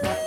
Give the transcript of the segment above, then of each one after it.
Hmm?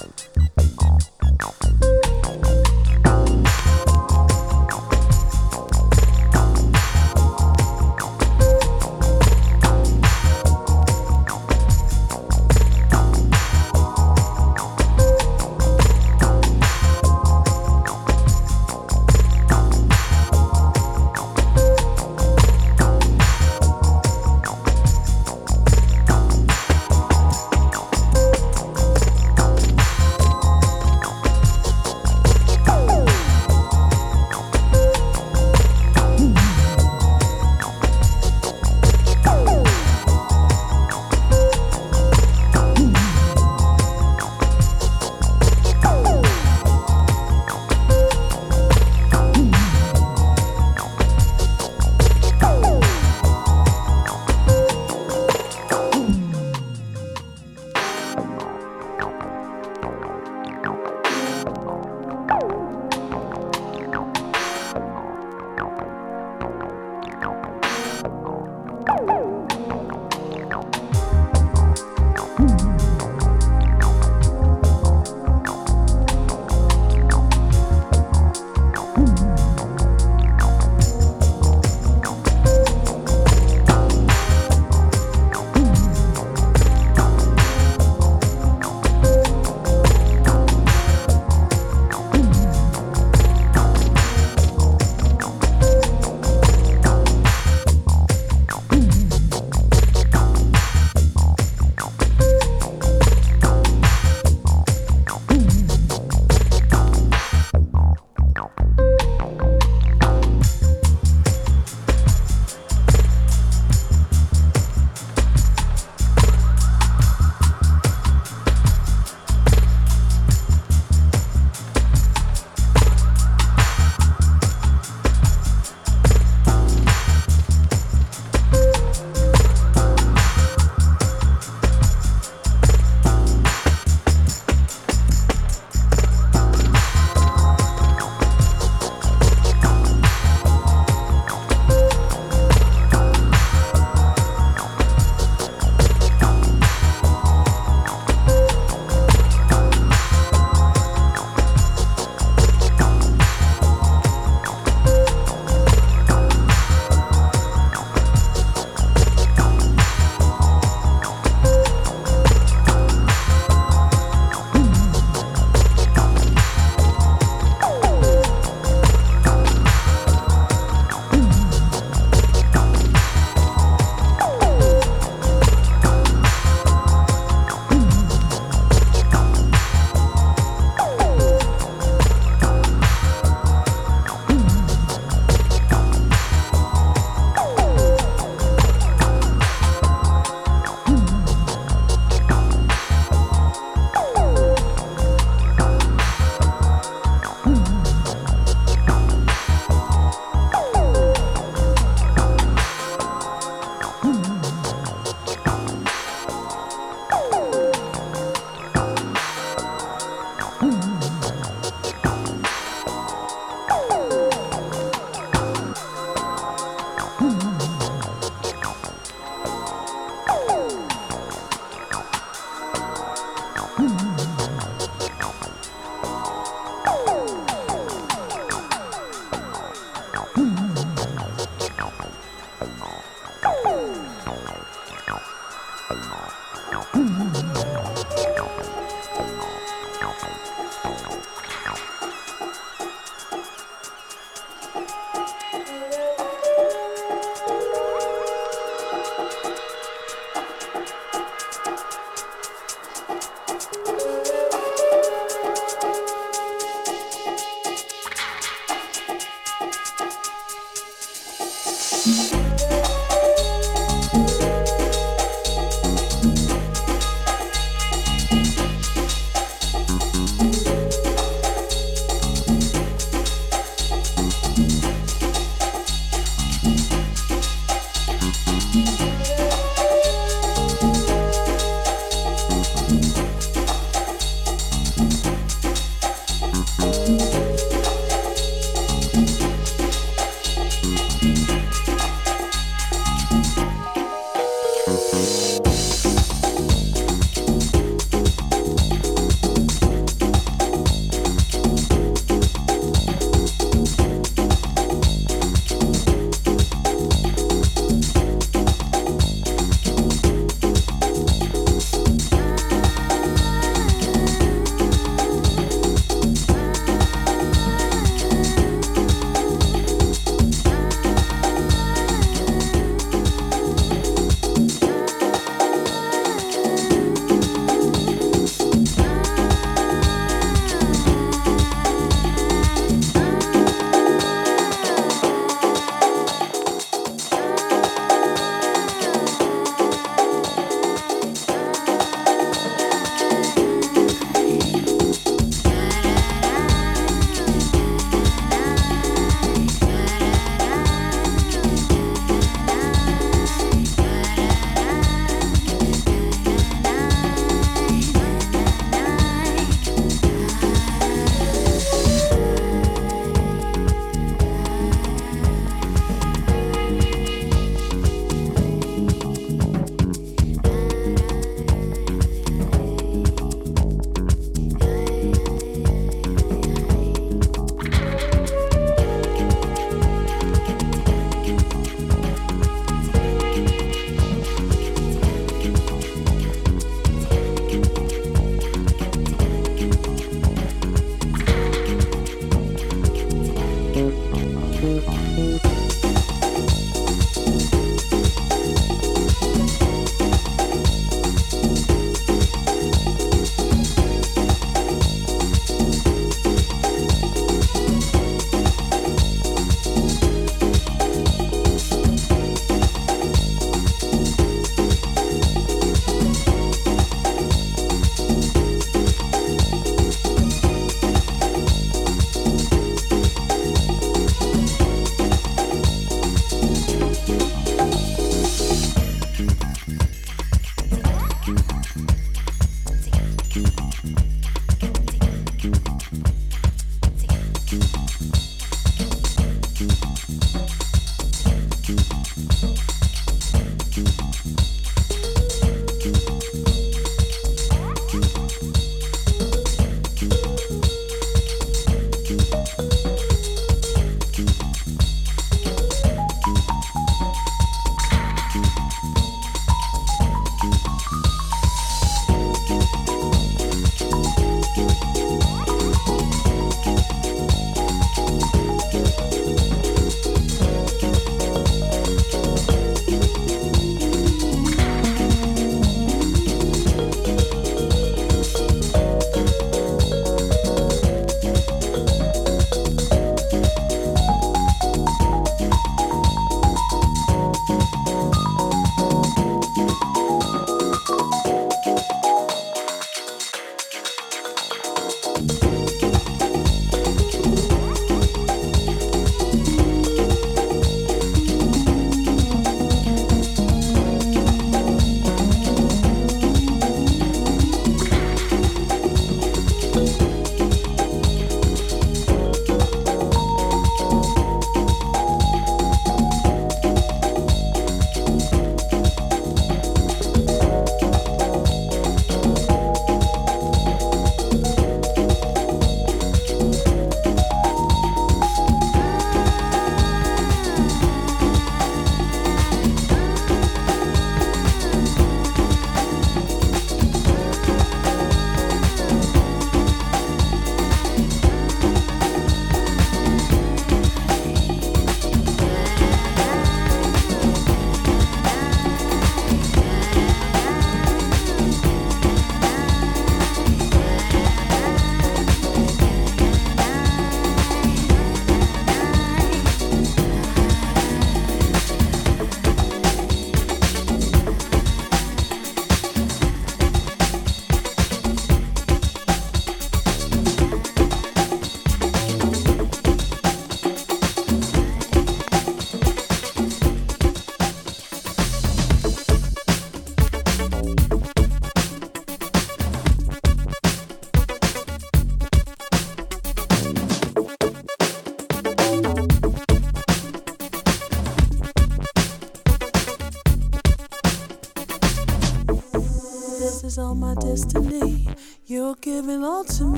out.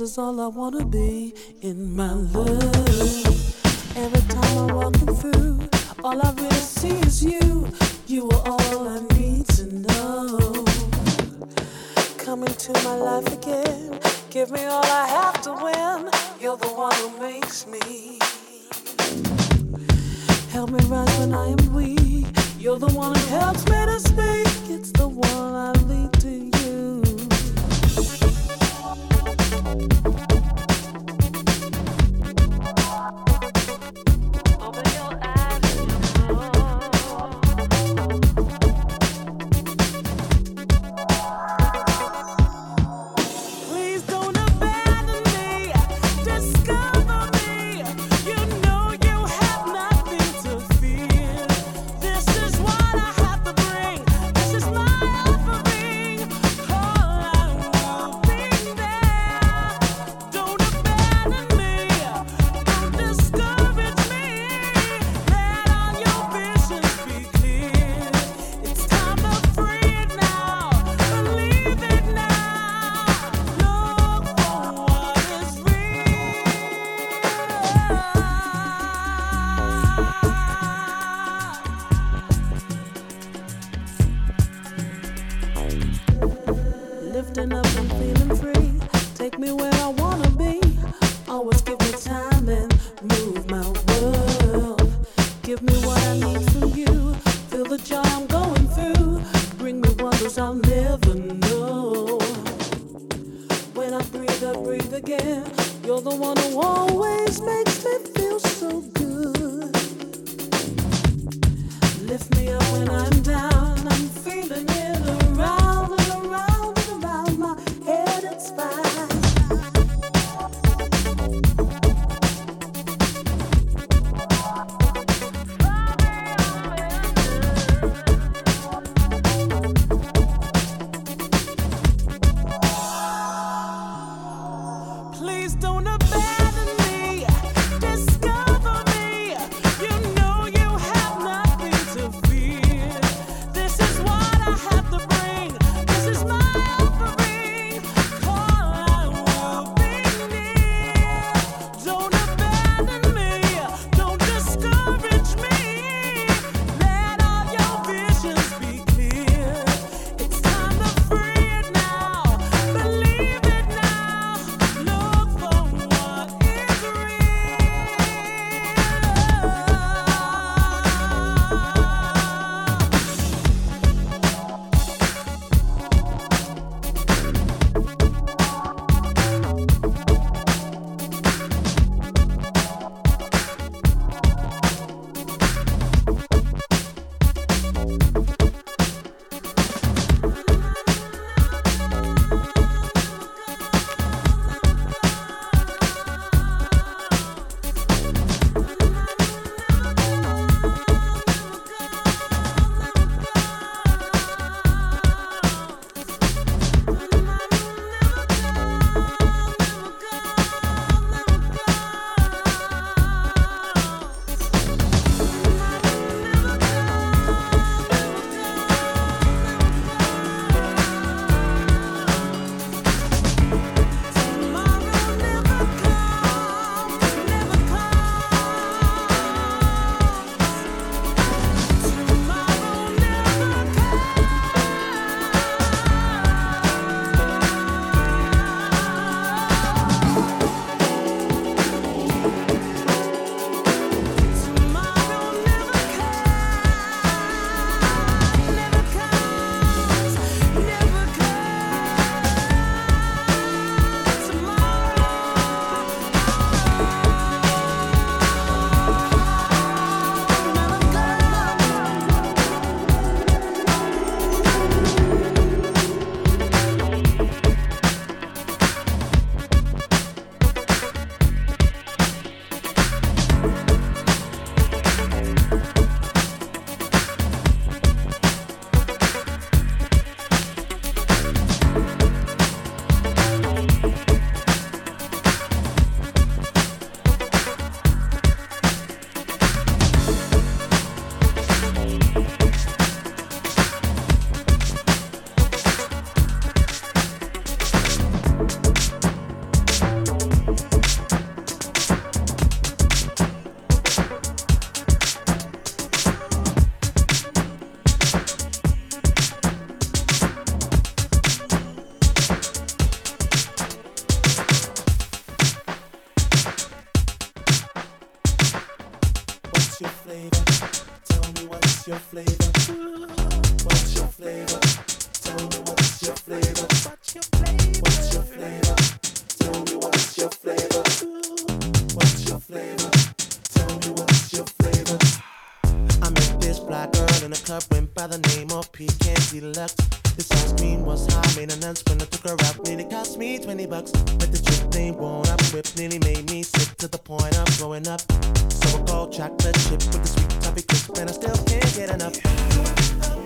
Is all I wanna be growing up. So I called chocolate chip with a sweet toffee crisp, and I still can't get enough.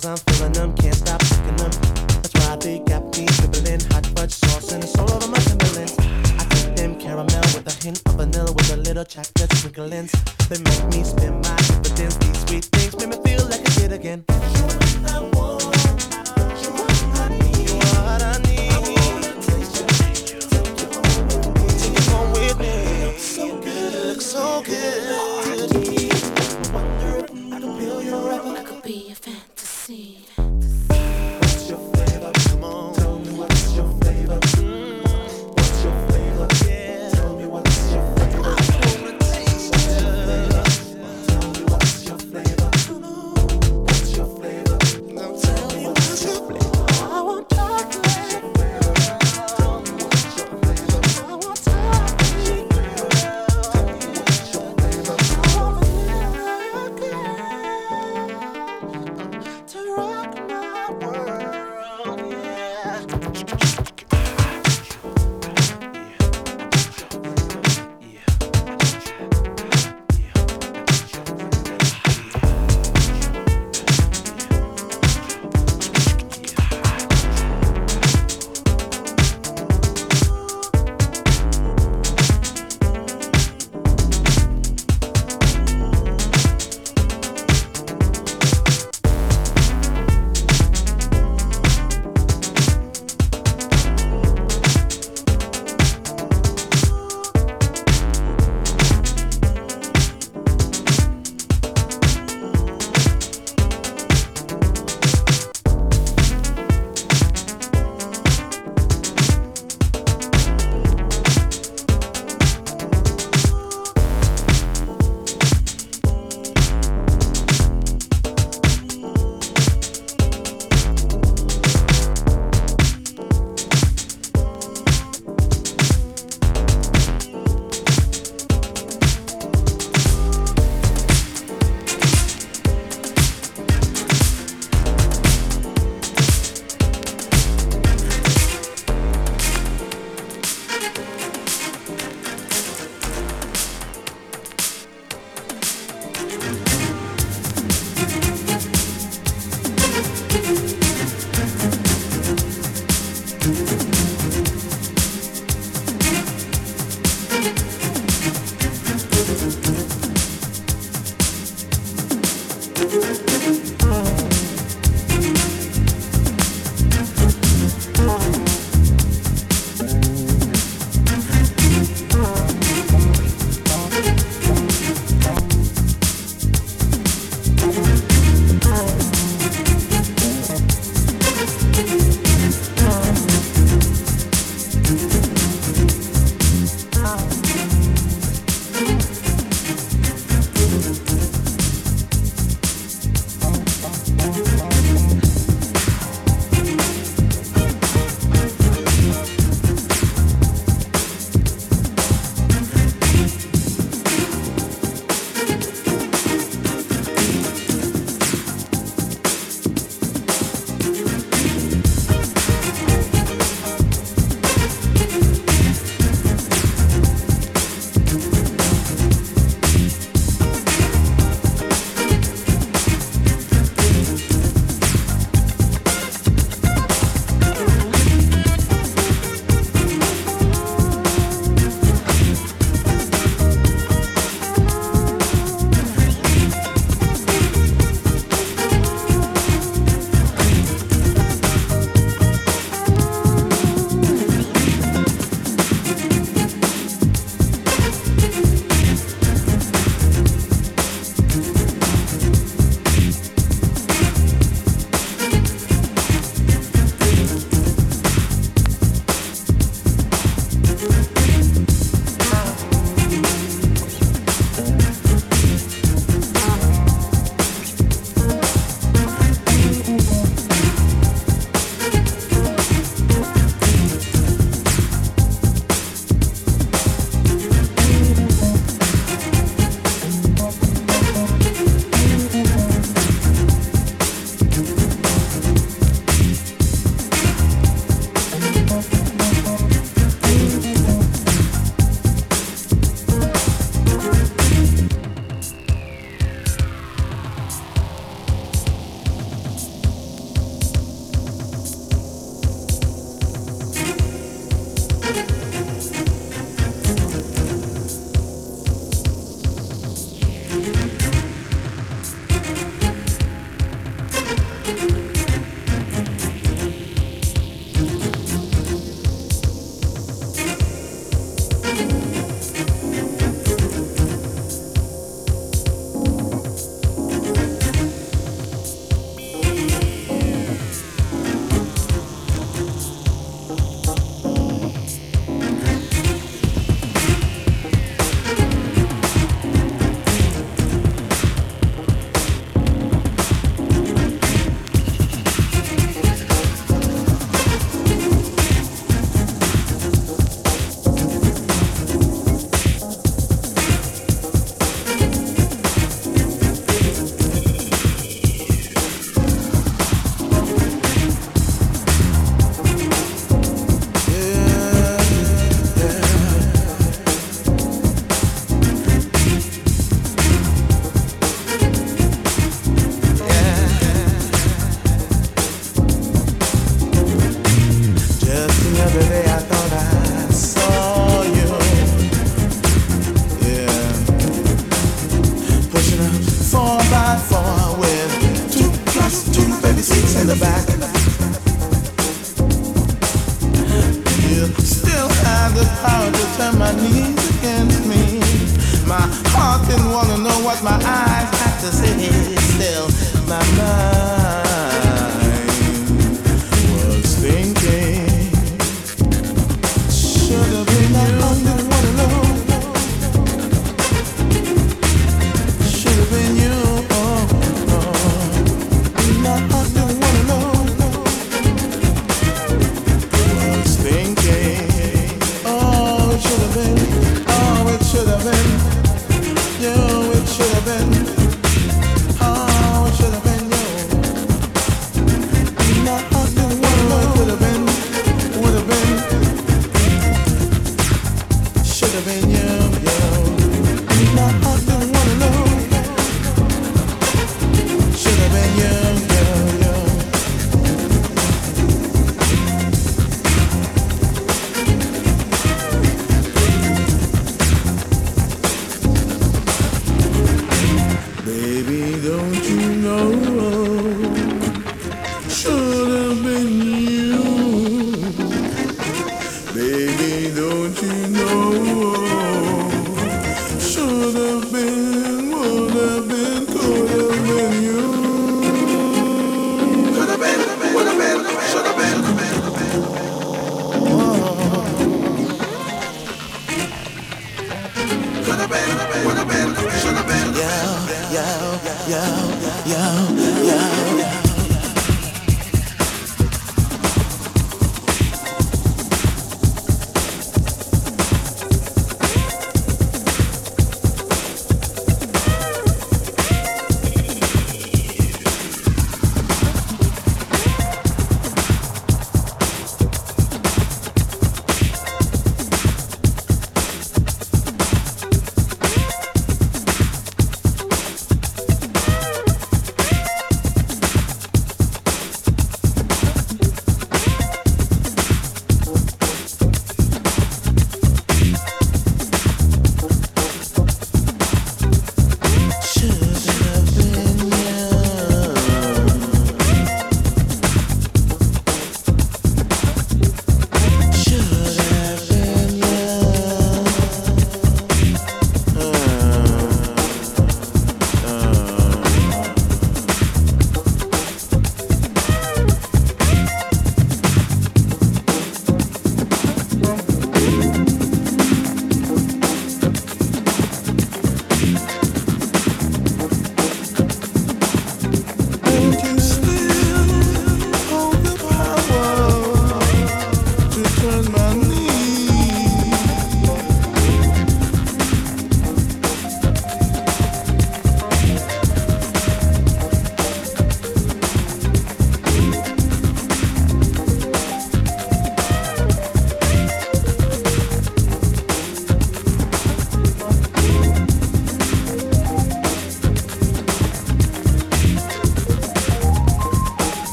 girls, I'm feeling them, can't stop picking them. That's why they got me dribbling hot fudge sauce and the sole of my Timberlands. I take them caramel with a hint of vanilla with a little chocolate sprinklings. They make me spin.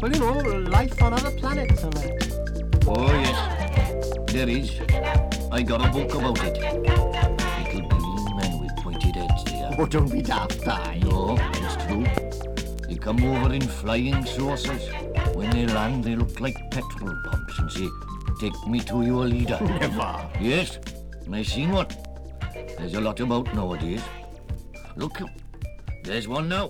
Well, you know, life on other planets and that. Oh, yes. There is. I got a book about it. Little green men with pointed heads they are. Oh, don't be daft, Di. No, it's true. They come over in flying saucers. When they land, they look like petrol pumps and say, Take me to your leader. Never. Yes, I seen one. There's a lot about nowadays. Look, there's one now.